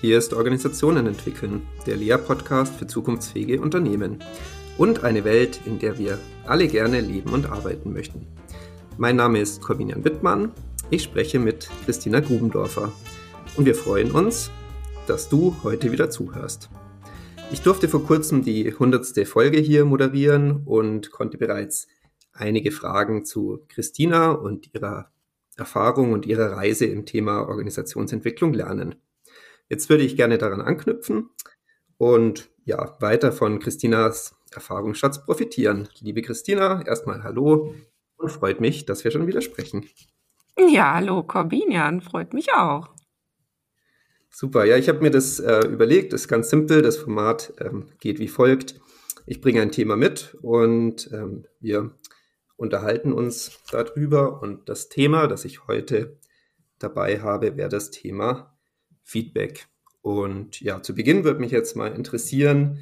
Hier ist Organisationen entwickeln, der Lea-Podcast für zukunftsfähige Unternehmen und eine Welt, in der wir alle gerne leben und arbeiten möchten. Mein Name ist Corvinian Wittmann. Ich spreche mit Christina Grubendorfer und wir freuen uns, dass du heute wieder zuhörst. Ich durfte vor kurzem die hundertste Folge hier moderieren und konnte bereits einige Fragen zu Christina und ihrer Erfahrung und ihrer Reise im Thema Organisationsentwicklung lernen. Jetzt würde ich gerne daran anknüpfen und ja, weiter von Christinas Erfahrungsschatz profitieren. Liebe Christina, erstmal hallo und freut mich, dass wir schon wieder sprechen. Ja, hallo Corbinian, freut mich auch. Super, ja, ich habe mir das äh, überlegt, das ist ganz simpel, das Format ähm, geht wie folgt. Ich bringe ein Thema mit und ähm, wir unterhalten uns darüber und das Thema, das ich heute dabei habe, wäre das Thema Feedback. Und ja, zu Beginn würde mich jetzt mal interessieren,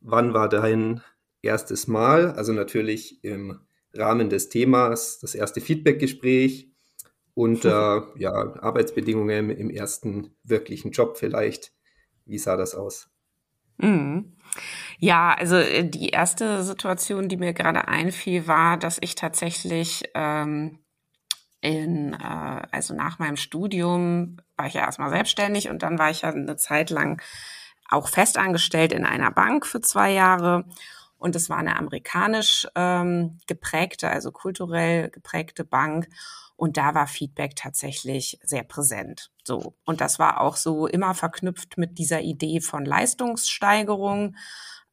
wann war dein erstes Mal, also natürlich im Rahmen des Themas, das erste Feedbackgespräch unter ja, Arbeitsbedingungen im ersten wirklichen Job vielleicht. Wie sah das aus? Mhm. Ja, also äh, die erste Situation, die mir gerade einfiel, war, dass ich tatsächlich ähm, in, äh, also nach meinem Studium war ich ja erstmal selbstständig und dann war ich ja eine Zeit lang auch festangestellt in einer Bank für zwei Jahre. Und es war eine amerikanisch ähm, geprägte, also kulturell geprägte Bank. Und da war Feedback tatsächlich sehr präsent. So. Und das war auch so immer verknüpft mit dieser Idee von Leistungssteigerung.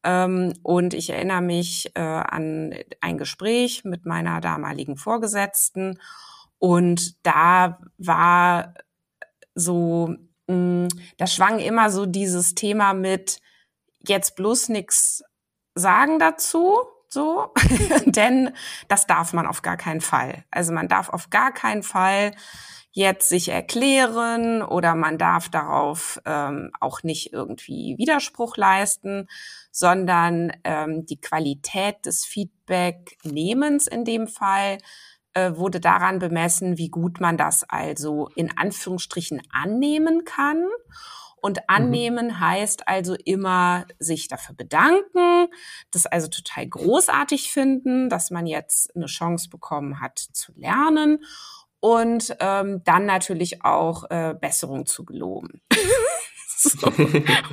Ähm, und ich erinnere mich äh, an ein Gespräch mit meiner damaligen Vorgesetzten. Und da war so, mh, mm, da schwang immer so dieses Thema mit, jetzt bloß nichts sagen dazu, so, denn das darf man auf gar keinen Fall. Also man darf auf gar keinen Fall jetzt sich erklären oder man darf darauf ähm, auch nicht irgendwie Widerspruch leisten, sondern ähm, die Qualität des Feedback-Nehmens in dem Fall äh, wurde daran bemessen, wie gut man das also in Anführungsstrichen annehmen kann. Und mhm. annehmen mhm. heißt also immer sich dafür bedanken, das also total großartig finden, dass man jetzt eine Chance bekommen hat zu lernen und ähm, dann natürlich auch äh, Besserung zu geloben. so,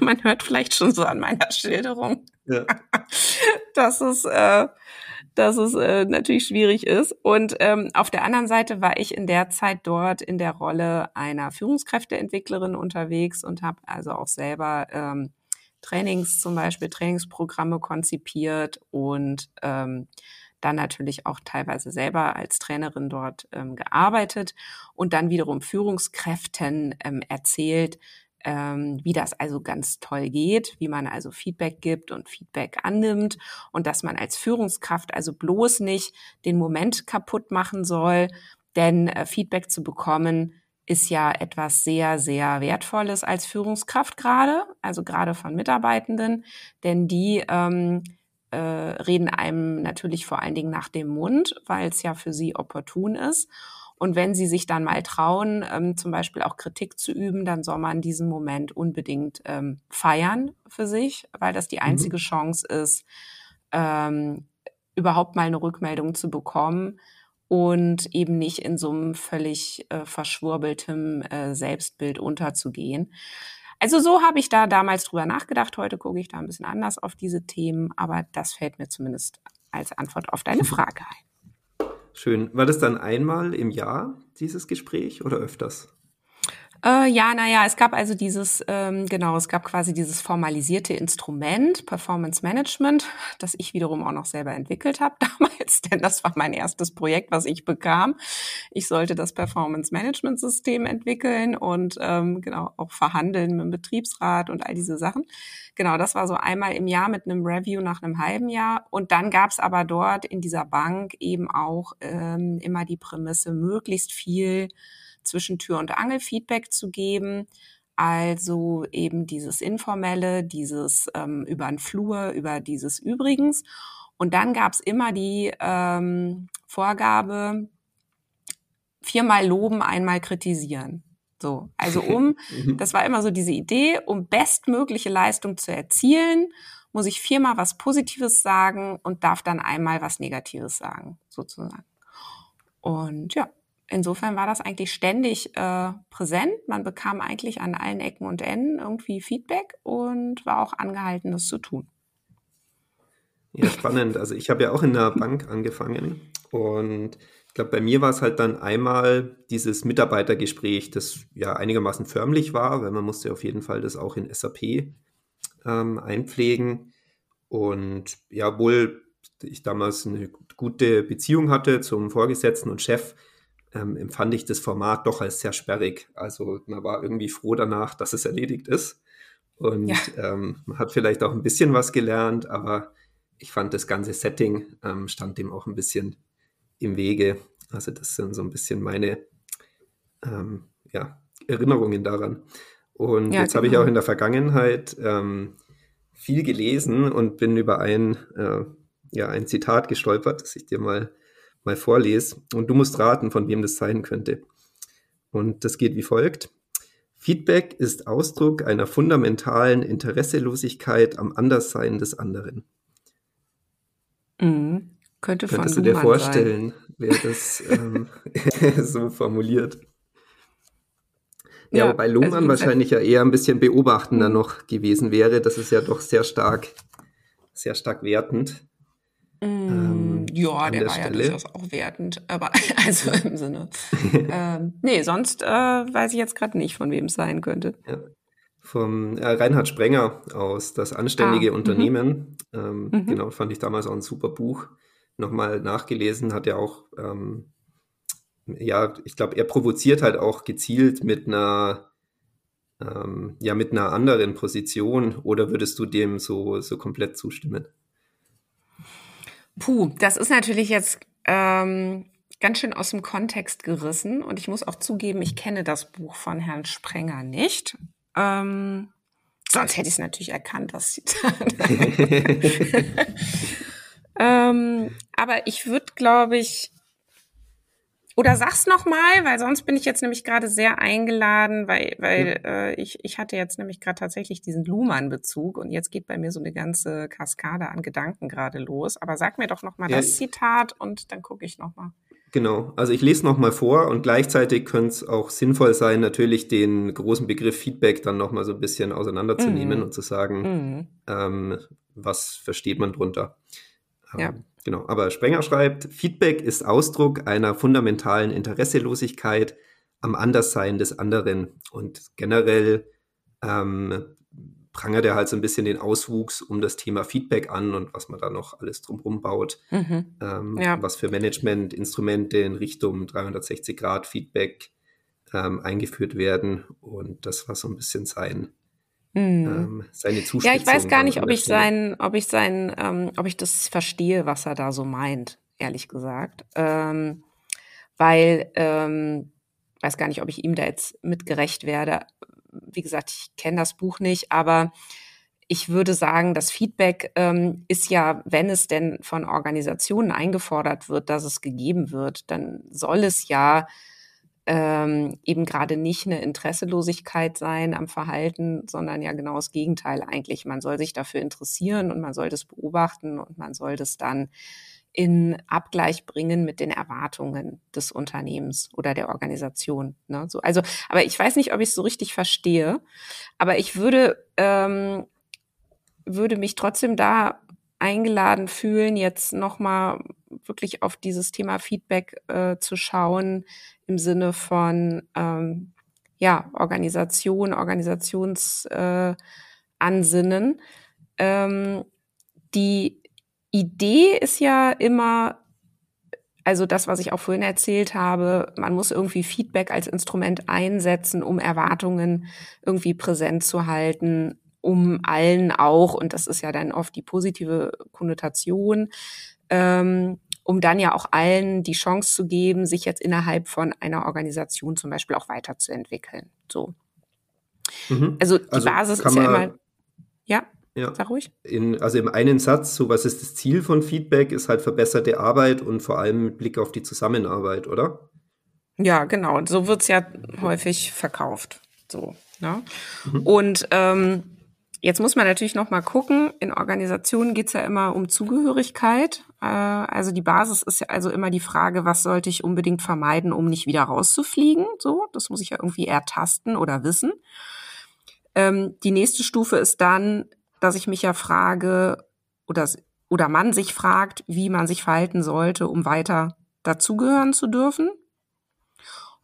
man hört vielleicht schon so an meiner Schilderung, ja. dass es äh, dass es äh, natürlich schwierig ist. Und ähm, auf der anderen Seite war ich in der Zeit dort in der Rolle einer Führungskräfteentwicklerin unterwegs und habe also auch selber ähm, Trainings zum Beispiel, Trainingsprogramme konzipiert und ähm, dann natürlich auch teilweise selber als Trainerin dort ähm, gearbeitet und dann wiederum Führungskräften ähm, erzählt, ähm, wie das also ganz toll geht, wie man also Feedback gibt und Feedback annimmt und dass man als Führungskraft also bloß nicht den Moment kaputt machen soll, denn äh, Feedback zu bekommen ist ja etwas sehr, sehr Wertvolles als Führungskraft gerade, also gerade von Mitarbeitenden, denn die ähm, äh, reden einem natürlich vor allen Dingen nach dem Mund, weil es ja für sie opportun ist. Und wenn sie sich dann mal trauen, ähm, zum Beispiel auch Kritik zu üben, dann soll man diesen Moment unbedingt ähm, feiern für sich, weil das die mhm. einzige mhm. Chance ist, ähm, überhaupt mal eine Rückmeldung zu bekommen und eben nicht in so einem völlig äh, verschwurbeltem äh, Selbstbild unterzugehen. Also so habe ich da damals drüber nachgedacht. Heute gucke ich da ein bisschen anders auf diese Themen, aber das fällt mir zumindest als Antwort auf deine Frage ein. Schön. War das dann einmal im Jahr, dieses Gespräch, oder öfters? Äh, ja, naja, es gab also dieses, ähm, genau, es gab quasi dieses formalisierte Instrument, Performance Management, das ich wiederum auch noch selber entwickelt habe damals, denn das war mein erstes Projekt, was ich bekam. Ich sollte das Performance Management System entwickeln und ähm, genau auch verhandeln mit dem Betriebsrat und all diese Sachen. Genau, das war so einmal im Jahr mit einem Review nach einem halben Jahr. Und dann gab es aber dort in dieser Bank eben auch ähm, immer die Prämisse, möglichst viel zwischen Tür und Angel Feedback zu geben. Also eben dieses Informelle, dieses ähm, über den Flur, über dieses Übrigens. Und dann gab es immer die ähm, Vorgabe, viermal loben, einmal kritisieren. So, also um, mhm. das war immer so diese Idee, um bestmögliche Leistung zu erzielen, muss ich viermal was Positives sagen und darf dann einmal was Negatives sagen, sozusagen. Und ja, insofern war das eigentlich ständig äh, präsent. Man bekam eigentlich an allen Ecken und Enden irgendwie Feedback und war auch angehalten, das zu tun. Ja, spannend. Also ich habe ja auch in der Bank angefangen und ich glaube, bei mir war es halt dann einmal dieses Mitarbeitergespräch, das ja einigermaßen förmlich war, weil man musste auf jeden Fall das auch in SAP ähm, einpflegen. Und ja, obwohl ich damals eine gute Beziehung hatte zum Vorgesetzten und Chef, ähm, empfand ich das Format doch als sehr sperrig. Also man war irgendwie froh danach, dass es erledigt ist. Und ja. ähm, man hat vielleicht auch ein bisschen was gelernt, aber ich fand das ganze Setting ähm, stand dem auch ein bisschen im Wege. Also das sind so ein bisschen meine ähm, ja, Erinnerungen daran. Und ja, jetzt genau. habe ich genau. auch in der Vergangenheit ähm, viel gelesen und bin über ein, äh, ja, ein Zitat gestolpert, das ich dir mal, mal vorlese. Und du musst raten, von wem das sein könnte. Und das geht wie folgt. Feedback ist Ausdruck einer fundamentalen Interesselosigkeit am Anderssein des anderen. Mhm. Könnte Könntest du dir vorstellen, sein. wer das ähm, so formuliert? Ja, ja wobei Luhmann also wahrscheinlich ja eher ein bisschen beobachtender mhm. noch gewesen wäre. Das ist ja doch sehr stark, sehr stark wertend. Mm, ähm, ja, der, der, war Stelle. ja durchaus auch wertend, aber also im Sinne. ähm, nee, sonst äh, weiß ich jetzt gerade nicht, von wem es sein könnte. Ja. Vom äh, Reinhard Sprenger aus Das anständige ah, mhm. Unternehmen. Ähm, mhm. Genau, fand ich damals auch ein super Buch nochmal nachgelesen, hat er auch, ähm, ja, ich glaube, er provoziert halt auch gezielt mit einer, ähm, ja, mit einer anderen Position oder würdest du dem so, so komplett zustimmen? Puh, das ist natürlich jetzt ähm, ganz schön aus dem Kontext gerissen und ich muss auch zugeben, ich kenne das Buch von Herrn Sprenger nicht. Ähm, sonst hätte ich es natürlich erkannt, das Zitat. Ähm, aber ich würde, glaube ich, oder sag's noch mal, weil sonst bin ich jetzt nämlich gerade sehr eingeladen, weil, weil ja. äh, ich, ich hatte jetzt nämlich gerade tatsächlich diesen Luhmann-Bezug und jetzt geht bei mir so eine ganze Kaskade an Gedanken gerade los. Aber sag mir doch noch mal ja. das Zitat und dann gucke ich noch mal. Genau, also ich lese noch mal vor und gleichzeitig könnte es auch sinnvoll sein, natürlich den großen Begriff Feedback dann noch mal so ein bisschen auseinanderzunehmen mm. und zu sagen, mm. ähm, was versteht man drunter. Ja. Ähm, genau, aber Sprenger schreibt, Feedback ist Ausdruck einer fundamentalen Interesselosigkeit am Anderssein des anderen. Und generell ähm, prangert er halt so ein bisschen den Auswuchs um das Thema Feedback an und was man da noch alles drumherum baut. Mhm. Ähm, ja. Was für Management-Instrumente in Richtung 360-Grad-Feedback ähm, eingeführt werden. Und das war so ein bisschen sein. Ähm, seine Zuspitzung. Ja, ich weiß gar nicht, ob ich sein, ob ich sein, ähm, ob ich das verstehe, was er da so meint, ehrlich gesagt. Ähm, weil, ähm, weiß gar nicht, ob ich ihm da jetzt mitgerecht werde. Wie gesagt, ich kenne das Buch nicht, aber ich würde sagen, das Feedback ähm, ist ja, wenn es denn von Organisationen eingefordert wird, dass es gegeben wird, dann soll es ja ähm, eben gerade nicht eine Interesselosigkeit sein am Verhalten, sondern ja genau das Gegenteil eigentlich. Man soll sich dafür interessieren und man soll das beobachten und man soll das dann in Abgleich bringen mit den Erwartungen des Unternehmens oder der Organisation. Ne? So, also, aber ich weiß nicht, ob ich es so richtig verstehe. Aber ich würde ähm, würde mich trotzdem da eingeladen fühlen, jetzt nochmal wirklich auf dieses Thema Feedback äh, zu schauen im Sinne von ähm, ja, Organisation, Organisationsansinnen. Äh, ähm, die Idee ist ja immer, also das, was ich auch vorhin erzählt habe, man muss irgendwie Feedback als Instrument einsetzen, um Erwartungen irgendwie präsent zu halten, um allen auch, und das ist ja dann oft die positive Konnotation, ähm, um dann ja auch allen die Chance zu geben, sich jetzt innerhalb von einer Organisation zum Beispiel auch weiterzuentwickeln. So. Mhm. Also die also Basis ist ja immer. Ja, ja. Sag ruhig. In, also im einen Satz, so was ist das Ziel von Feedback, ist halt verbesserte Arbeit und vor allem mit Blick auf die Zusammenarbeit, oder? Ja, genau. So wird's ja häufig verkauft. So. Ne? Mhm. Und ähm, Jetzt muss man natürlich noch mal gucken. In Organisationen geht's ja immer um Zugehörigkeit. Äh, also die Basis ist ja also immer die Frage, was sollte ich unbedingt vermeiden, um nicht wieder rauszufliegen? So, das muss ich ja irgendwie ertasten oder wissen. Ähm, die nächste Stufe ist dann, dass ich mich ja frage oder oder man sich fragt, wie man sich verhalten sollte, um weiter dazugehören zu dürfen.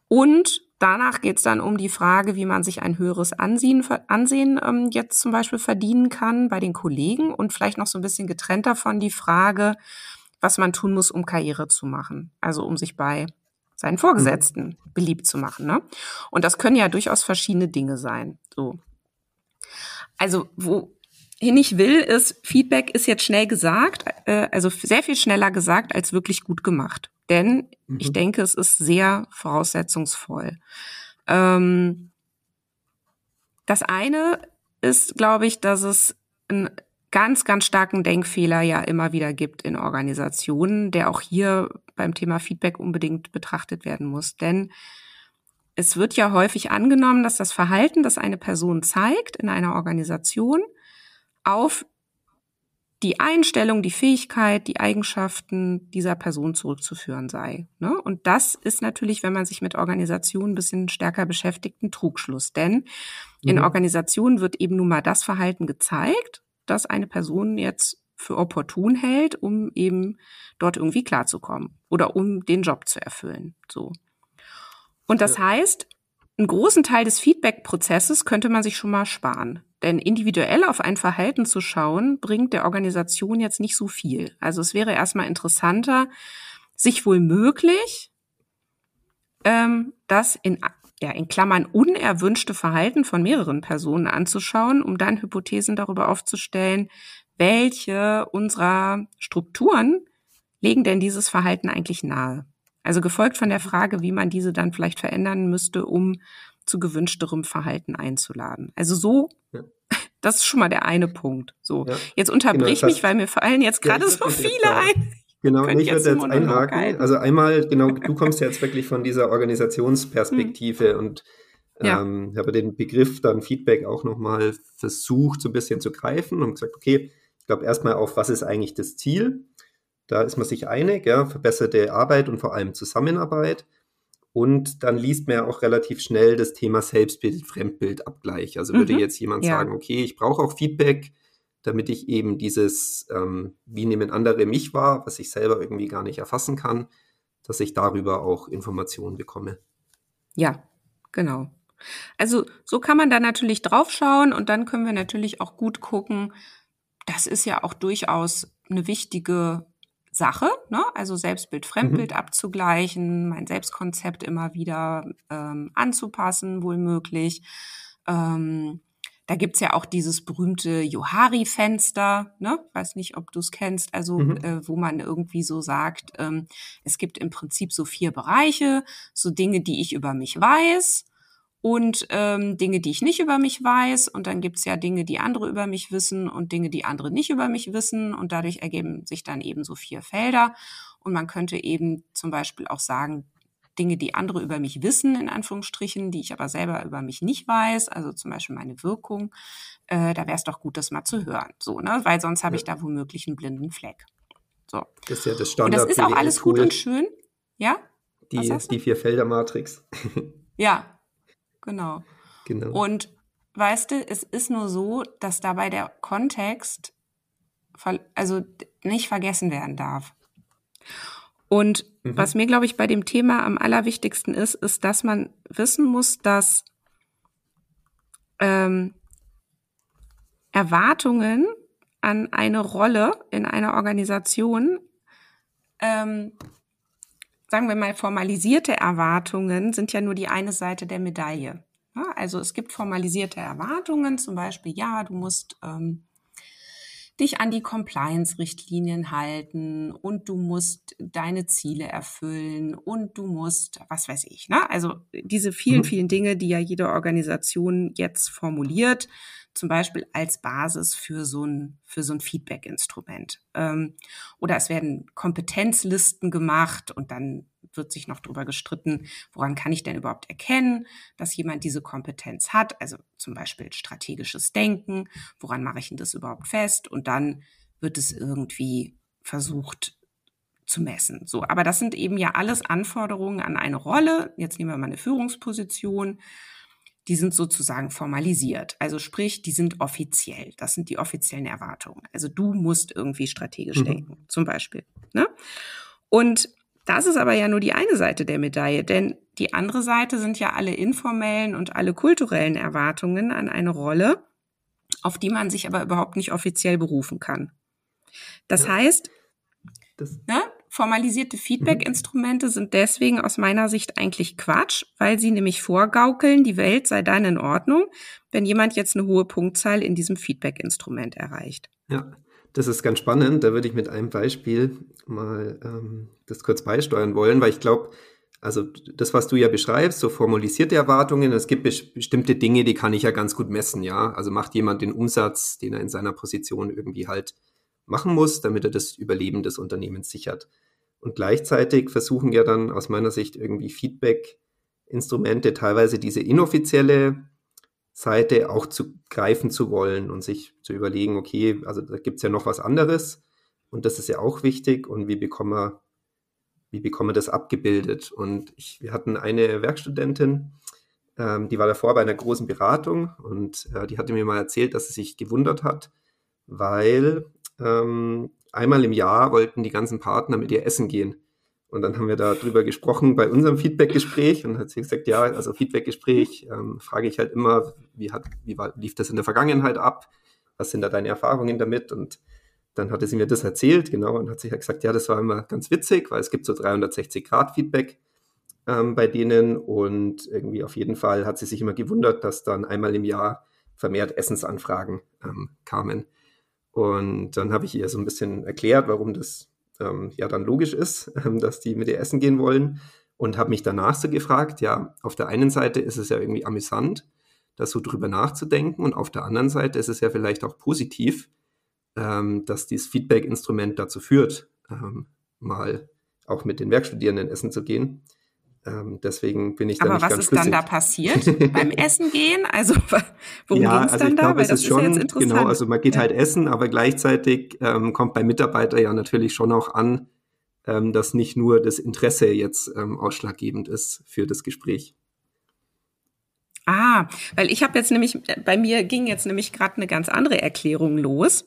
Und Danach geht es dann um die Frage, wie man sich ein höheres Ansehen, Ansehen ähm, jetzt zum Beispiel verdienen kann bei den Kollegen und vielleicht noch so ein bisschen getrennt davon die Frage, was man tun muss, um Karriere zu machen. Also um sich bei seinen Vorgesetzten mhm. beliebt zu machen. Ne? Und das können ja durchaus verschiedene Dinge sein. So. Also wo hin ich will, ist, Feedback ist jetzt schnell gesagt, äh, also sehr viel schneller gesagt als wirklich gut gemacht. Denn mhm. ich denke, es ist sehr voraussetzungsvoll. Ähm, das eine ist, glaube ich, dass es einen ganz, ganz starken Denkfehler ja immer wieder gibt in Organisationen, der auch hier beim Thema Feedback unbedingt betrachtet werden muss. Denn es wird ja häufig angenommen, dass das Verhalten, das eine Person zeigt in einer Organisation, auf die Einstellung, die Fähigkeit, die Eigenschaften dieser Person zurückzuführen sei. Ne? Und das ist natürlich, wenn man sich mit Organisationen ein bisschen stärker beschäftigt, ein Trugschluss. Denn mhm. in Organisationen wird eben nun mal das Verhalten gezeigt, das eine Person jetzt für opportun hält, um eben dort irgendwie klarzukommen oder um den Job zu erfüllen. So. Und das ja. heißt, einen großen Teil des Feedback-Prozesses könnte man sich schon mal sparen. Denn individuell auf ein Verhalten zu schauen, bringt der Organisation jetzt nicht so viel. Also es wäre erstmal interessanter, sich wohl möglich ähm, das in, ja, in Klammern unerwünschte Verhalten von mehreren Personen anzuschauen, um dann Hypothesen darüber aufzustellen, welche unserer Strukturen legen denn dieses Verhalten eigentlich nahe. Also gefolgt von der Frage, wie man diese dann vielleicht verändern müsste, um zu gewünschterem Verhalten einzuladen. Also so, ja. das ist schon mal der eine Punkt. So, ja. jetzt unterbrich genau, mich, weil mir fallen jetzt gerade ja, so viele ein. Genau, ich würde jetzt einhaken. Also einmal, genau, du kommst jetzt wirklich von dieser Organisationsperspektive hm. und ähm, habe den Begriff dann Feedback auch nochmal versucht, so ein bisschen zu greifen und gesagt, okay, ich glaube erstmal auf, was ist eigentlich das Ziel? Da ist man sich einig, ja, verbesserte Arbeit und vor allem Zusammenarbeit. Und dann liest man ja auch relativ schnell das Thema Selbstbild, Fremdbildabgleich. Also mhm. würde jetzt jemand ja. sagen, okay, ich brauche auch Feedback, damit ich eben dieses, ähm, wie nehmen andere mich wahr, was ich selber irgendwie gar nicht erfassen kann, dass ich darüber auch Informationen bekomme. Ja, genau. Also so kann man da natürlich draufschauen und dann können wir natürlich auch gut gucken. Das ist ja auch durchaus eine wichtige Sache, ne? also Selbstbild, Fremdbild mhm. abzugleichen, mein Selbstkonzept immer wieder ähm, anzupassen, wohl möglich. Ähm, da gibt's ja auch dieses berühmte Johari-Fenster, ne? weiß nicht, ob du es kennst, also mhm. äh, wo man irgendwie so sagt, ähm, es gibt im Prinzip so vier Bereiche, so Dinge, die ich über mich weiß, und ähm, Dinge, die ich nicht über mich weiß. Und dann gibt's ja Dinge, die andere über mich wissen und Dinge, die andere nicht über mich wissen. Und dadurch ergeben sich dann eben so vier Felder. Und man könnte eben zum Beispiel auch sagen, Dinge, die andere über mich wissen, in Anführungsstrichen, die ich aber selber über mich nicht weiß, also zum Beispiel meine Wirkung, äh, da wäre es doch gut, das mal zu hören. So, ne? Weil sonst habe ja. ich da womöglich einen blinden Fleck. So. Das ist ja das Standard. Und das ist auch alles gut und schön. Ja? Die, die Vier-Felder-Matrix. Ja, Genau. Genau. Und weißt du, es ist nur so, dass dabei der Kontext also nicht vergessen werden darf. Und mhm. was mir, glaube ich, bei dem Thema am allerwichtigsten ist, ist, dass man wissen muss, dass ähm, Erwartungen an eine Rolle in einer Organisation, ähm, sagen wir mal, formalisierte Erwartungen sind ja nur die eine Seite der Medaille. Also es gibt formalisierte Erwartungen, zum Beispiel, ja, du musst ähm, dich an die Compliance-Richtlinien halten und du musst deine Ziele erfüllen und du musst, was weiß ich, ne? Also diese vielen, mhm. vielen Dinge, die ja jede Organisation jetzt formuliert, zum Beispiel als Basis für so ein, für so ein Feedback-Instrument. Ähm, oder es werden Kompetenzlisten gemacht und dann wird sich noch darüber gestritten, woran kann ich denn überhaupt erkennen, dass jemand diese Kompetenz hat? Also zum Beispiel strategisches Denken. Woran mache ich denn das überhaupt fest? Und dann wird es irgendwie versucht zu messen. So, aber das sind eben ja alles Anforderungen an eine Rolle. Jetzt nehmen wir mal eine Führungsposition. Die sind sozusagen formalisiert. Also sprich, die sind offiziell. Das sind die offiziellen Erwartungen. Also du musst irgendwie strategisch mhm. denken, zum Beispiel. Ne? Und das ist aber ja nur die eine Seite der Medaille, denn die andere Seite sind ja alle informellen und alle kulturellen Erwartungen an eine Rolle, auf die man sich aber überhaupt nicht offiziell berufen kann. Das ja. heißt, das ne, formalisierte Feedback-Instrumente sind deswegen aus meiner Sicht eigentlich Quatsch, weil sie nämlich vorgaukeln, die Welt sei dann in Ordnung, wenn jemand jetzt eine hohe Punktzahl in diesem Feedback-Instrument erreicht. Ja, das ist ganz spannend. Da würde ich mit einem Beispiel mal ähm, das kurz beisteuern wollen, weil ich glaube, also das, was du ja beschreibst, so formalisierte Erwartungen, es gibt bestimmte Dinge, die kann ich ja ganz gut messen, ja. Also macht jemand den Umsatz, den er in seiner Position irgendwie halt machen muss, damit er das Überleben des Unternehmens sichert. Und gleichzeitig versuchen ja dann aus meiner Sicht irgendwie Feedback-Instrumente teilweise diese inoffizielle Seite auch zu greifen zu wollen und sich zu überlegen, okay, also da gibt es ja noch was anderes und das ist ja auch wichtig und wie bekommen wir, wie bekommen wir das abgebildet? Und ich, wir hatten eine Werkstudentin, ähm, die war davor bei einer großen Beratung und äh, die hatte mir mal erzählt, dass sie sich gewundert hat, weil ähm, einmal im Jahr wollten die ganzen Partner mit ihr essen gehen. Und dann haben wir darüber gesprochen bei unserem Feedback-Gespräch und hat sie gesagt, ja, also Feedback-Gespräch ähm, frage ich halt immer, wie, hat, wie war, lief das in der Vergangenheit ab? Was sind da deine Erfahrungen damit? Und dann hatte sie mir das erzählt, genau, und hat sich halt gesagt, ja, das war immer ganz witzig, weil es gibt so 360-Grad-Feedback ähm, bei denen und irgendwie auf jeden Fall hat sie sich immer gewundert, dass dann einmal im Jahr vermehrt Essensanfragen ähm, kamen. Und dann habe ich ihr so ein bisschen erklärt, warum das ähm, ja dann logisch ist, ähm, dass die mit ihr essen gehen wollen. Und habe mich danach so gefragt, ja, auf der einen Seite ist es ja irgendwie amüsant, da so drüber nachzudenken. Und auf der anderen Seite ist es ja vielleicht auch positiv, ähm, dass dieses Feedback-Instrument dazu führt, ähm, mal auch mit den Werkstudierenden essen zu gehen. Ähm, deswegen bin ich da Aber nicht was ganz ist dann da passiert beim Essen gehen? Also worum ja, ging es also dann ich da? Glaube, es ist schon, ja genau, also man geht ja. halt essen, aber gleichzeitig ähm, kommt beim Mitarbeiter ja natürlich schon auch an, ähm, dass nicht nur das Interesse jetzt ähm, ausschlaggebend ist für das Gespräch. Ah, weil ich habe jetzt nämlich, bei mir ging jetzt nämlich gerade eine ganz andere Erklärung los.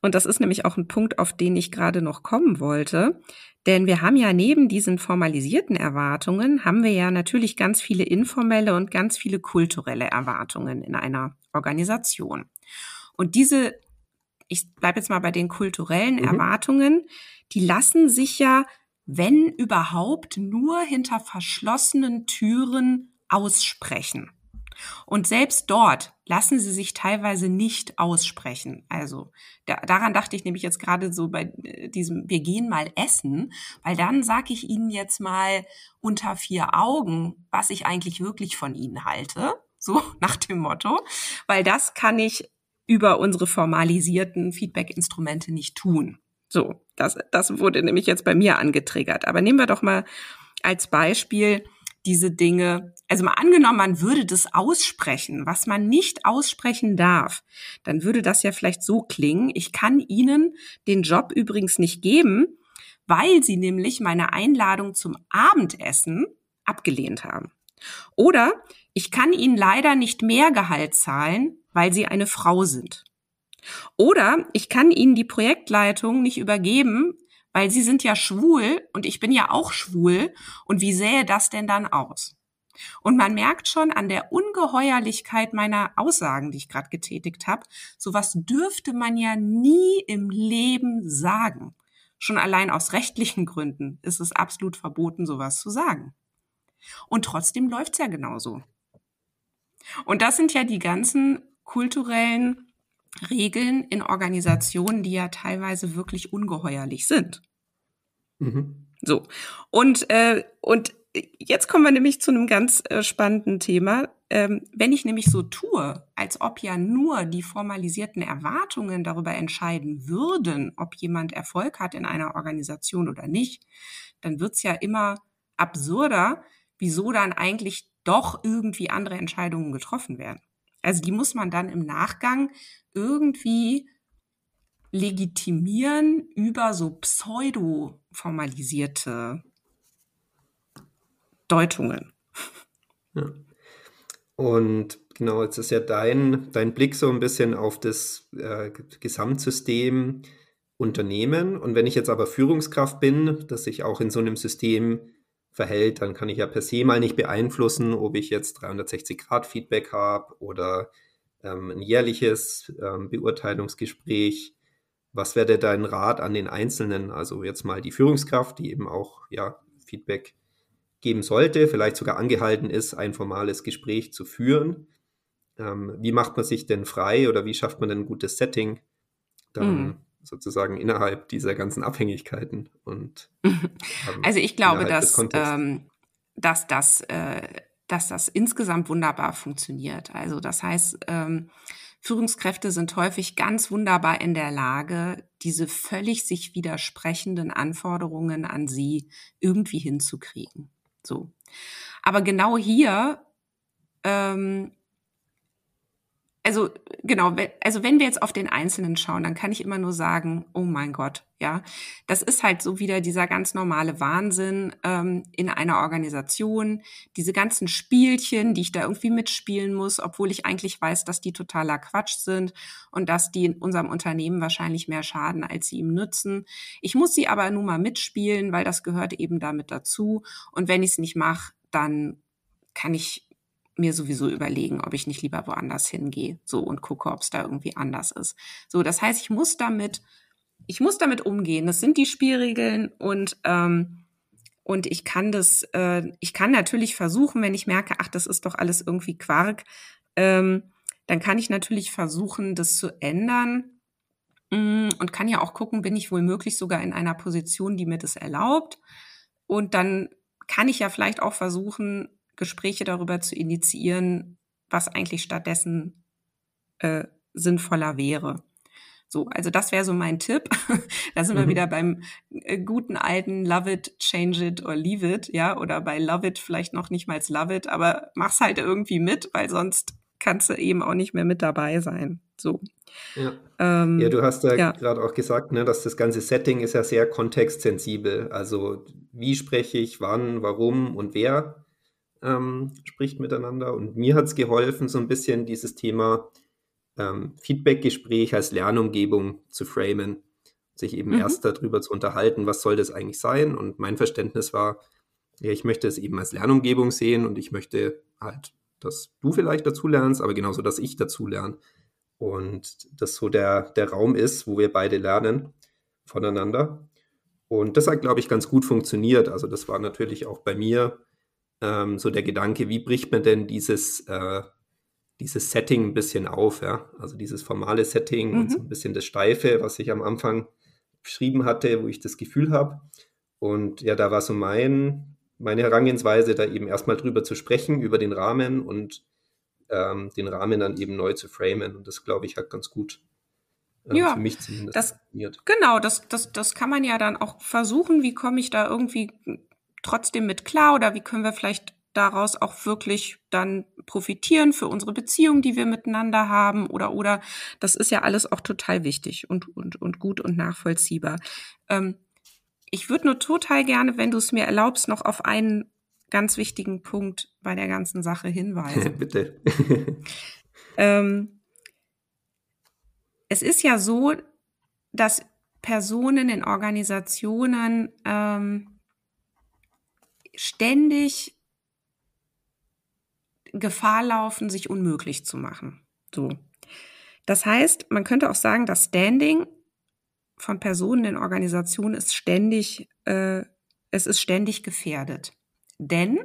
Und das ist nämlich auch ein Punkt, auf den ich gerade noch kommen wollte. Denn wir haben ja neben diesen formalisierten Erwartungen, haben wir ja natürlich ganz viele informelle und ganz viele kulturelle Erwartungen in einer Organisation. Und diese, ich bleibe jetzt mal bei den kulturellen mhm. Erwartungen, die lassen sich ja, wenn überhaupt, nur hinter verschlossenen Türen aussprechen. Und selbst dort lassen sie sich teilweise nicht aussprechen. Also da, daran dachte ich nämlich jetzt gerade so bei äh, diesem, wir gehen mal essen, weil dann sage ich Ihnen jetzt mal unter vier Augen, was ich eigentlich wirklich von Ihnen halte. So nach dem Motto, weil das kann ich über unsere formalisierten Feedback-Instrumente nicht tun. So, das, das wurde nämlich jetzt bei mir angetriggert. Aber nehmen wir doch mal als Beispiel diese Dinge, also mal angenommen, man würde das aussprechen, was man nicht aussprechen darf, dann würde das ja vielleicht so klingen, ich kann Ihnen den Job übrigens nicht geben, weil Sie nämlich meine Einladung zum Abendessen abgelehnt haben. Oder ich kann Ihnen leider nicht mehr Gehalt zahlen, weil Sie eine Frau sind. Oder ich kann Ihnen die Projektleitung nicht übergeben, weil sie sind ja schwul und ich bin ja auch schwul und wie sähe das denn dann aus? Und man merkt schon an der Ungeheuerlichkeit meiner Aussagen, die ich gerade getätigt habe, sowas dürfte man ja nie im Leben sagen. Schon allein aus rechtlichen Gründen ist es absolut verboten, sowas zu sagen. Und trotzdem läuft's ja genauso. Und das sind ja die ganzen kulturellen Regeln in Organisationen, die ja teilweise wirklich ungeheuerlich sind. Mhm. So. Und, äh, und jetzt kommen wir nämlich zu einem ganz äh, spannenden Thema. Ähm, wenn ich nämlich so tue, als ob ja nur die formalisierten Erwartungen darüber entscheiden würden, ob jemand Erfolg hat in einer Organisation oder nicht, dann wird's ja immer absurder, wieso dann eigentlich doch irgendwie andere Entscheidungen getroffen werden. Also die muss man dann im Nachgang irgendwie legitimieren über so pseudo-formalisierte Deutungen. Ja. Und genau, jetzt ist ja dein, dein Blick so ein bisschen auf das äh, Gesamtsystem Unternehmen. Und wenn ich jetzt aber Führungskraft bin, dass sich auch in so einem System verhält, dann kann ich ja per se mal nicht beeinflussen, ob ich jetzt 360-Grad-Feedback habe oder ähm, ein jährliches ähm, Beurteilungsgespräch. Was wäre dein Rat an den Einzelnen? Also jetzt mal die Führungskraft, die eben auch ja, Feedback geben sollte, vielleicht sogar angehalten ist, ein formales Gespräch zu führen. Ähm, wie macht man sich denn frei oder wie schafft man denn ein gutes Setting? Dann mm sozusagen innerhalb dieser ganzen Abhängigkeiten und also ich glaube, dass, ähm, dass das äh, dass das insgesamt wunderbar funktioniert. Also das heißt, ähm, Führungskräfte sind häufig ganz wunderbar in der Lage, diese völlig sich widersprechenden Anforderungen an sie irgendwie hinzukriegen. So. Aber genau hier ähm, also genau, also wenn wir jetzt auf den Einzelnen schauen, dann kann ich immer nur sagen, oh mein Gott, ja, das ist halt so wieder dieser ganz normale Wahnsinn ähm, in einer Organisation, diese ganzen Spielchen, die ich da irgendwie mitspielen muss, obwohl ich eigentlich weiß, dass die totaler Quatsch sind und dass die in unserem Unternehmen wahrscheinlich mehr schaden, als sie ihm nützen. Ich muss sie aber nun mal mitspielen, weil das gehört eben damit dazu. Und wenn ich es nicht mache, dann kann ich mir sowieso überlegen, ob ich nicht lieber woanders hingehe, so und gucke, ob es da irgendwie anders ist. So, das heißt, ich muss damit, ich muss damit umgehen. Das sind die Spielregeln und ähm, und ich kann das, äh, ich kann natürlich versuchen, wenn ich merke, ach, das ist doch alles irgendwie Quark, ähm, dann kann ich natürlich versuchen, das zu ändern mm, und kann ja auch gucken, bin ich wohl möglich sogar in einer Position, die mir das erlaubt. Und dann kann ich ja vielleicht auch versuchen, Gespräche darüber zu initiieren, was eigentlich stattdessen äh, sinnvoller wäre. So, also das wäre so mein Tipp. da sind mhm. wir wieder beim äh, guten alten Love it, change it or leave it, ja, oder bei Love it vielleicht noch nicht mal Love it, aber mach's halt irgendwie mit, weil sonst kannst du eben auch nicht mehr mit dabei sein. So. Ja, ähm, ja du hast ja, ja. gerade auch gesagt, ne, dass das ganze Setting ist ja sehr kontextsensibel. Also wie spreche ich, wann, warum und wer ähm, spricht miteinander. Und mir hat es geholfen, so ein bisschen dieses Thema ähm, Feedbackgespräch als Lernumgebung zu framen, sich eben mhm. erst darüber zu unterhalten, was soll das eigentlich sein. Und mein Verständnis war, ja, ich möchte es eben als Lernumgebung sehen und ich möchte halt, dass du vielleicht dazu lernst, aber genauso, dass ich dazu lerne. Und das so der, der Raum ist, wo wir beide lernen voneinander. Und das hat, glaube ich, ganz gut funktioniert. Also das war natürlich auch bei mir ähm, so der Gedanke, wie bricht man denn dieses, äh, dieses Setting ein bisschen auf, ja? Also dieses formale Setting mhm. und so ein bisschen das Steife, was ich am Anfang beschrieben hatte, wo ich das Gefühl habe. Und ja, da war so mein, meine Herangehensweise, da eben erstmal drüber zu sprechen, über den Rahmen und ähm, den Rahmen dann eben neu zu framen. Und das, glaube ich, hat ganz gut ähm, ja, für mich zumindest das, Genau, das, das, das kann man ja dann auch versuchen. Wie komme ich da irgendwie trotzdem mit klar oder wie können wir vielleicht daraus auch wirklich dann profitieren für unsere Beziehung, die wir miteinander haben oder oder das ist ja alles auch total wichtig und und und gut und nachvollziehbar. Ähm, ich würde nur total gerne, wenn du es mir erlaubst, noch auf einen ganz wichtigen Punkt bei der ganzen Sache hinweisen. Bitte. ähm, es ist ja so, dass Personen in Organisationen ähm, ständig Gefahr laufen, sich unmöglich zu machen. So. Das heißt, man könnte auch sagen, das Standing von Personen in Organisationen ist ständig, äh, es ist ständig gefährdet. Denn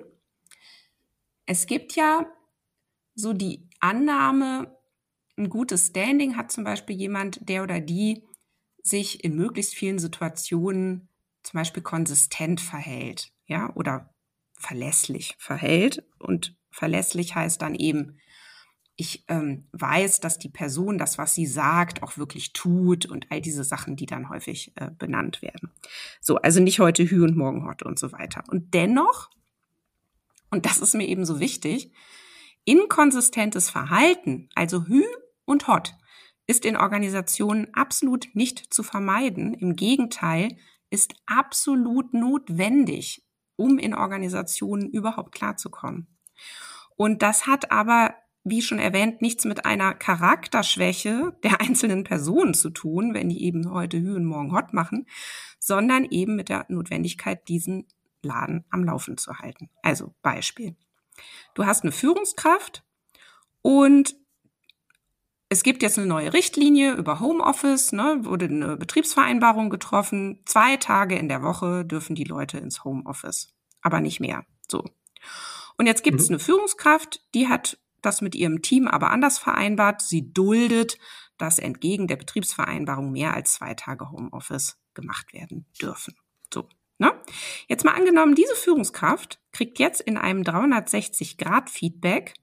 es gibt ja so die Annahme, ein gutes Standing hat zum Beispiel jemand, der oder die sich in möglichst vielen Situationen zum Beispiel konsistent verhält ja, oder verlässlich verhält. Und verlässlich heißt dann eben ich ähm, weiß, dass die Person das, was sie sagt, auch wirklich tut und all diese Sachen, die dann häufig äh, benannt werden. So, also nicht heute Hü und morgen Hot und so weiter. Und dennoch, und das ist mir eben so wichtig, inkonsistentes Verhalten, also Hü und Hot, ist in Organisationen absolut nicht zu vermeiden. Im Gegenteil, ist absolut notwendig, um in Organisationen überhaupt klarzukommen. Und das hat aber wie schon erwähnt, nichts mit einer Charakterschwäche der einzelnen Personen zu tun, wenn die eben heute Hü und morgen Hot machen, sondern eben mit der Notwendigkeit, diesen Laden am Laufen zu halten. Also Beispiel. Du hast eine Führungskraft und es gibt jetzt eine neue Richtlinie über Homeoffice, ne, wurde eine Betriebsvereinbarung getroffen. Zwei Tage in der Woche dürfen die Leute ins Homeoffice, aber nicht mehr. So. Und jetzt gibt es mhm. eine Führungskraft, die hat das mit ihrem Team aber anders vereinbart. Sie duldet, dass entgegen der Betriebsvereinbarung mehr als zwei Tage Homeoffice gemacht werden dürfen. So. Ne? Jetzt mal angenommen, diese Führungskraft kriegt jetzt in einem 360-Grad-Feedback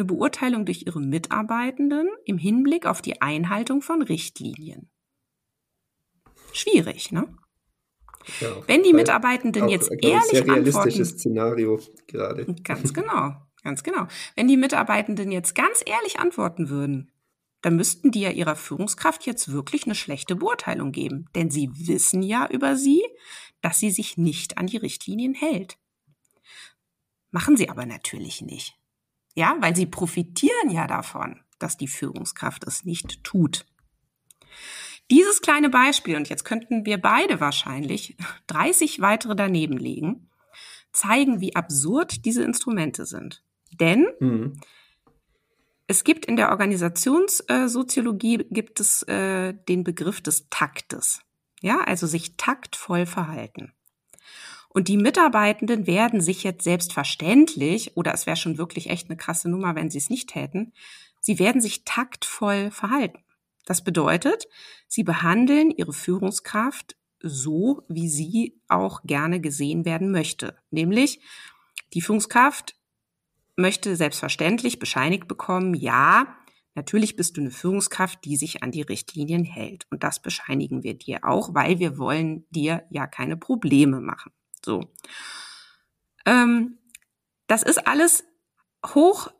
eine Beurteilung durch ihre Mitarbeitenden im Hinblick auf die Einhaltung von Richtlinien. Schwierig, ne? Ja, Wenn die Mitarbeitenden jetzt ehrlich sehr realistisches antworten, Szenario gerade. Ganz genau. Ganz genau. Wenn die Mitarbeitenden jetzt ganz ehrlich antworten würden, dann müssten die ja ihrer Führungskraft jetzt wirklich eine schlechte Beurteilung geben. Denn sie wissen ja über sie, dass sie sich nicht an die Richtlinien hält. Machen sie aber natürlich nicht. Ja, weil sie profitieren ja davon, dass die Führungskraft es nicht tut. Dieses kleine Beispiel, und jetzt könnten wir beide wahrscheinlich 30 weitere daneben legen, zeigen, wie absurd diese Instrumente sind. Denn mhm. es gibt in der Organisationssoziologie gibt es äh, den Begriff des Taktes. Ja, also sich taktvoll verhalten. Und die Mitarbeitenden werden sich jetzt selbstverständlich, oder es wäre schon wirklich echt eine krasse Nummer, wenn sie es nicht täten, sie werden sich taktvoll verhalten. Das bedeutet, sie behandeln ihre Führungskraft so, wie sie auch gerne gesehen werden möchte. Nämlich, die Führungskraft möchte selbstverständlich bescheinigt bekommen, ja, natürlich bist du eine Führungskraft, die sich an die Richtlinien hält. Und das bescheinigen wir dir auch, weil wir wollen dir ja keine Probleme machen. So. Ähm, das ist alles hoch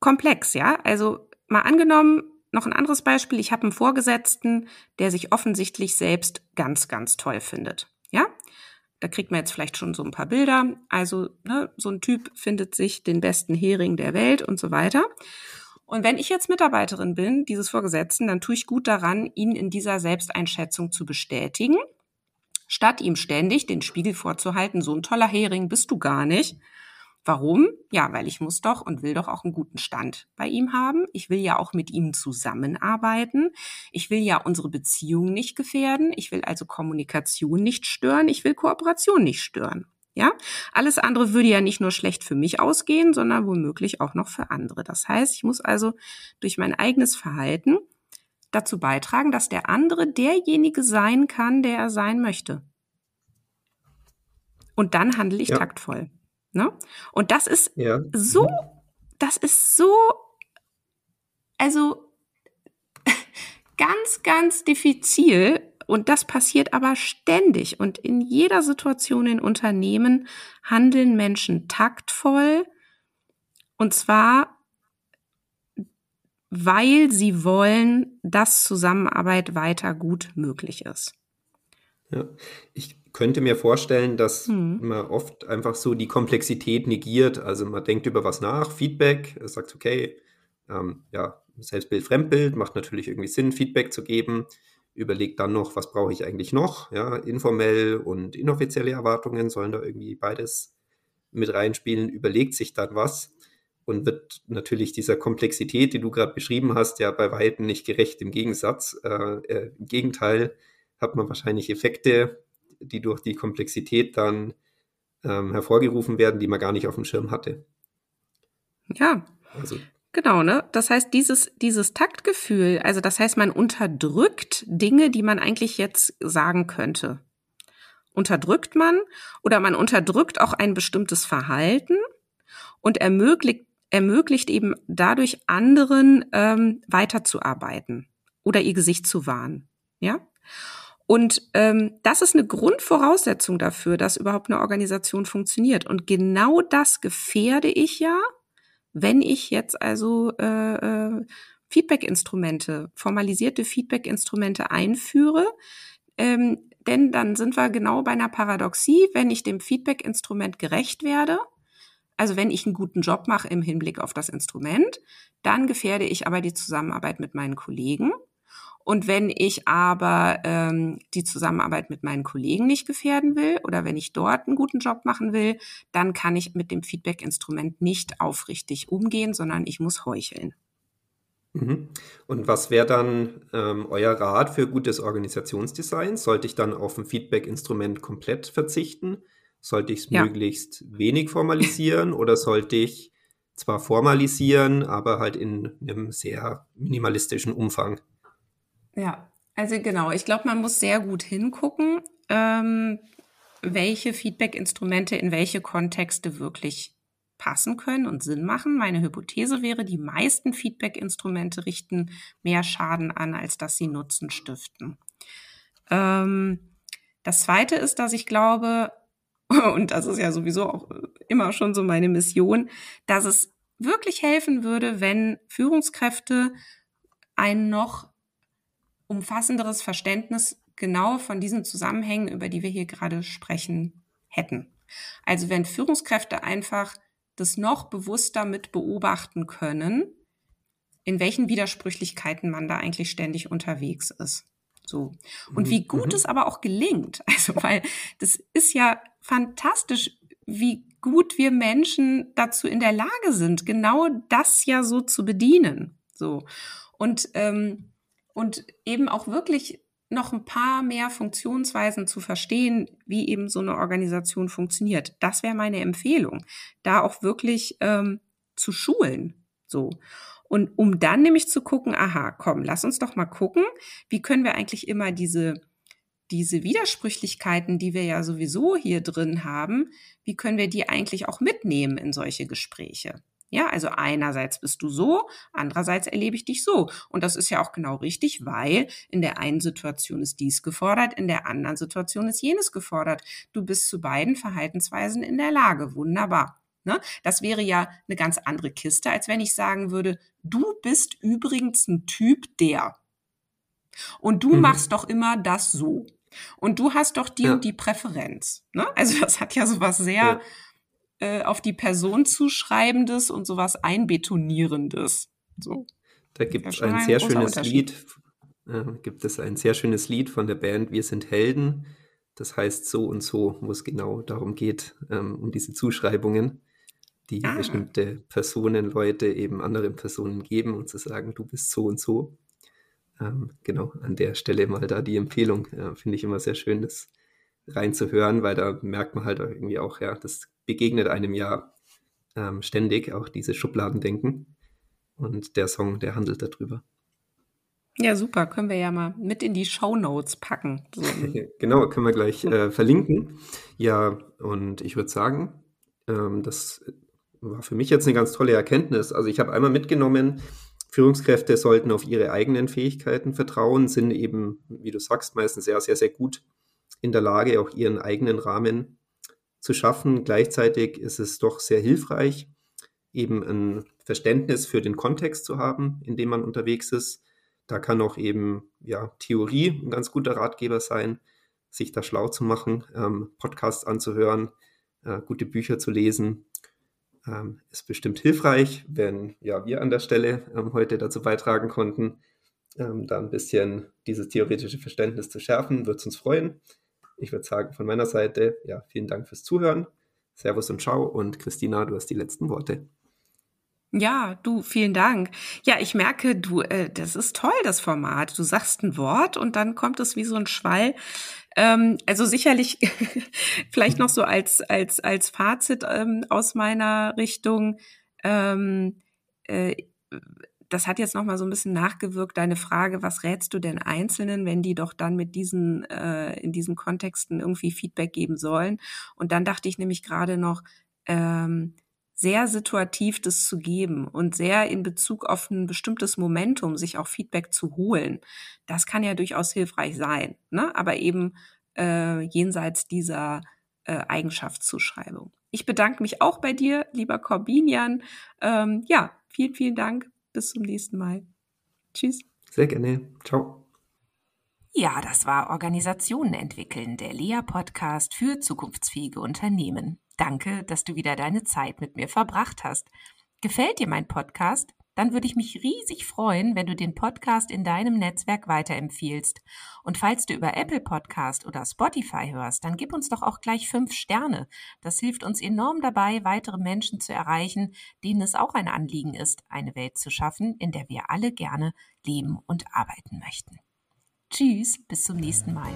komplex, ja. Also mal angenommen, noch ein anderes Beispiel. Ich habe einen Vorgesetzten, der sich offensichtlich selbst ganz, ganz toll findet. Ja, da kriegt man jetzt vielleicht schon so ein paar Bilder. Also ne, so ein Typ findet sich den besten Hering der Welt und so weiter. Und wenn ich jetzt Mitarbeiterin bin, dieses Vorgesetzten, dann tue ich gut daran, ihn in dieser Selbsteinschätzung zu bestätigen, statt ihm ständig den Spiegel vorzuhalten, so ein toller Hering bist du gar nicht, Warum? Ja, weil ich muss doch und will doch auch einen guten Stand bei ihm haben. Ich will ja auch mit ihm zusammenarbeiten. Ich will ja unsere Beziehung nicht gefährden. Ich will also Kommunikation nicht stören. Ich will Kooperation nicht stören. Ja, alles andere würde ja nicht nur schlecht für mich ausgehen, sondern womöglich auch noch für andere. Das heißt, ich muss also durch mein eigenes Verhalten dazu beitragen, dass der andere derjenige sein kann, der er sein möchte. Und dann handle ich ja. taktvoll. Ne? Und das ist ja. so, das ist so, also ganz, ganz diffizil. Und das passiert aber ständig. Und in jeder Situation in Unternehmen handeln Menschen taktvoll. Und zwar, weil sie wollen, dass Zusammenarbeit weiter gut möglich ist. Ja, ich könnte mir vorstellen, dass mhm. man oft einfach so die Komplexität negiert. Also man denkt über was nach, Feedback, sagt, okay, ähm, ja, Selbstbild, Fremdbild, macht natürlich irgendwie Sinn, Feedback zu geben. Überlegt dann noch, was brauche ich eigentlich noch? Ja, informell und inoffizielle Erwartungen sollen da irgendwie beides mit reinspielen. Überlegt sich dann was und wird natürlich dieser Komplexität, die du gerade beschrieben hast, ja bei weitem nicht gerecht. Im Gegensatz, äh, äh, im Gegenteil hat man wahrscheinlich Effekte, die durch die Komplexität dann ähm, hervorgerufen werden, die man gar nicht auf dem Schirm hatte. Ja. Also. Genau, ne? Das heißt, dieses, dieses Taktgefühl, also das heißt, man unterdrückt Dinge, die man eigentlich jetzt sagen könnte. Unterdrückt man oder man unterdrückt auch ein bestimmtes Verhalten und ermöglicht, ermöglicht eben dadurch anderen ähm, weiterzuarbeiten oder ihr Gesicht zu wahren. Ja. Und ähm, das ist eine Grundvoraussetzung dafür, dass überhaupt eine Organisation funktioniert. Und genau das gefährde ich ja, wenn ich jetzt also äh, äh, Feedback-Instrumente, formalisierte Feedback-Instrumente einführe. Ähm, denn dann sind wir genau bei einer Paradoxie, wenn ich dem Feedback-Instrument gerecht werde, also wenn ich einen guten Job mache im Hinblick auf das Instrument, dann gefährde ich aber die Zusammenarbeit mit meinen Kollegen. Und wenn ich aber ähm, die Zusammenarbeit mit meinen Kollegen nicht gefährden will oder wenn ich dort einen guten Job machen will, dann kann ich mit dem Feedback-Instrument nicht aufrichtig umgehen, sondern ich muss heucheln. Mhm. Und was wäre dann ähm, euer Rat für gutes Organisationsdesign? Sollte ich dann auf ein Feedback-Instrument komplett verzichten? Sollte ich es ja. möglichst wenig formalisieren oder sollte ich zwar formalisieren, aber halt in einem sehr minimalistischen Umfang? Ja, also genau. Ich glaube, man muss sehr gut hingucken, ähm, welche Feedback-Instrumente in welche Kontexte wirklich passen können und Sinn machen. Meine Hypothese wäre, die meisten Feedback-Instrumente richten mehr Schaden an, als dass sie Nutzen stiften. Ähm, das Zweite ist, dass ich glaube, und das ist ja sowieso auch immer schon so meine Mission, dass es wirklich helfen würde, wenn Führungskräfte ein noch umfassenderes Verständnis genau von diesen Zusammenhängen, über die wir hier gerade sprechen, hätten. Also wenn Führungskräfte einfach das noch bewusster mit beobachten können, in welchen Widersprüchlichkeiten man da eigentlich ständig unterwegs ist. So. Und wie gut mhm. es aber auch gelingt. Also, weil das ist ja fantastisch, wie gut wir Menschen dazu in der Lage sind, genau das ja so zu bedienen. So. Und ähm, und eben auch wirklich noch ein paar mehr Funktionsweisen zu verstehen, wie eben so eine Organisation funktioniert. Das wäre meine Empfehlung, da auch wirklich ähm, zu schulen. So. Und um dann nämlich zu gucken, aha, komm, lass uns doch mal gucken, wie können wir eigentlich immer diese, diese Widersprüchlichkeiten, die wir ja sowieso hier drin haben, wie können wir die eigentlich auch mitnehmen in solche Gespräche? Ja, also einerseits bist du so, andererseits erlebe ich dich so. Und das ist ja auch genau richtig, weil in der einen Situation ist dies gefordert, in der anderen Situation ist jenes gefordert. Du bist zu beiden Verhaltensweisen in der Lage. Wunderbar. Ne? Das wäre ja eine ganz andere Kiste, als wenn ich sagen würde, du bist übrigens ein Typ der. Und du mhm. machst doch immer das so. Und du hast doch die ja. und die Präferenz. Ne? Also das hat ja sowas sehr ja. Äh, auf die Person zuschreibendes und sowas einbetonierendes. So. Da gibt es ein, ein sehr schönes Lied, äh, gibt es ein sehr schönes Lied von der Band Wir sind Helden. Das heißt so und so, wo es genau darum geht, ähm, um diese Zuschreibungen, die ah. bestimmte Personen, Leute eben anderen Personen geben und zu sagen, du bist so und so. Ähm, genau, an der Stelle mal da die Empfehlung, äh, finde ich immer sehr schön, das reinzuhören, weil da merkt man halt irgendwie auch, ja, das begegnet einem ja ähm, ständig, auch diese Schubladendenken. Und der Song, der handelt darüber. Ja, super. Können wir ja mal mit in die Show Notes packen. So. genau, können wir gleich äh, verlinken. Ja, und ich würde sagen, ähm, das war für mich jetzt eine ganz tolle Erkenntnis. Also ich habe einmal mitgenommen, Führungskräfte sollten auf ihre eigenen Fähigkeiten vertrauen, sind eben, wie du sagst, meistens sehr, sehr, sehr gut in der Lage, auch ihren eigenen Rahmen zu schaffen. Gleichzeitig ist es doch sehr hilfreich, eben ein Verständnis für den Kontext zu haben, in dem man unterwegs ist. Da kann auch eben ja, Theorie ein ganz guter Ratgeber sein, sich da schlau zu machen, ähm, Podcasts anzuhören, äh, gute Bücher zu lesen. Ähm, ist bestimmt hilfreich, wenn ja, wir an der Stelle ähm, heute dazu beitragen konnten, ähm, da ein bisschen dieses theoretische Verständnis zu schärfen, würde es uns freuen. Ich würde sagen, von meiner Seite, ja, vielen Dank fürs Zuhören. Servus und ciao. Und Christina, du hast die letzten Worte. Ja, du, vielen Dank. Ja, ich merke, du, äh, das ist toll, das Format. Du sagst ein Wort und dann kommt es wie so ein Schwall. Ähm, also sicherlich, vielleicht noch so als, als, als Fazit ähm, aus meiner Richtung. Ähm, äh, das hat jetzt noch mal so ein bisschen nachgewirkt, deine Frage, was rätst du denn Einzelnen, wenn die doch dann mit diesen, äh, in diesen Kontexten irgendwie Feedback geben sollen? Und dann dachte ich nämlich gerade noch, ähm, sehr situativ das zu geben und sehr in Bezug auf ein bestimmtes Momentum sich auch Feedback zu holen. Das kann ja durchaus hilfreich sein, ne? aber eben äh, jenseits dieser äh, Eigenschaftszuschreibung. Ich bedanke mich auch bei dir, lieber Corbinian. Ähm, ja, vielen, vielen Dank. Bis zum nächsten Mal. Tschüss. Sehr gerne. Ciao. Ja, das war Organisationen entwickeln, der Lea-Podcast für zukunftsfähige Unternehmen. Danke, dass du wieder deine Zeit mit mir verbracht hast. Gefällt dir mein Podcast? Dann würde ich mich riesig freuen, wenn du den Podcast in deinem Netzwerk weiterempfiehlst. Und falls du über Apple Podcast oder Spotify hörst, dann gib uns doch auch gleich fünf Sterne. Das hilft uns enorm dabei, weitere Menschen zu erreichen, denen es auch ein Anliegen ist, eine Welt zu schaffen, in der wir alle gerne leben und arbeiten möchten. Tschüss, bis zum nächsten Mal.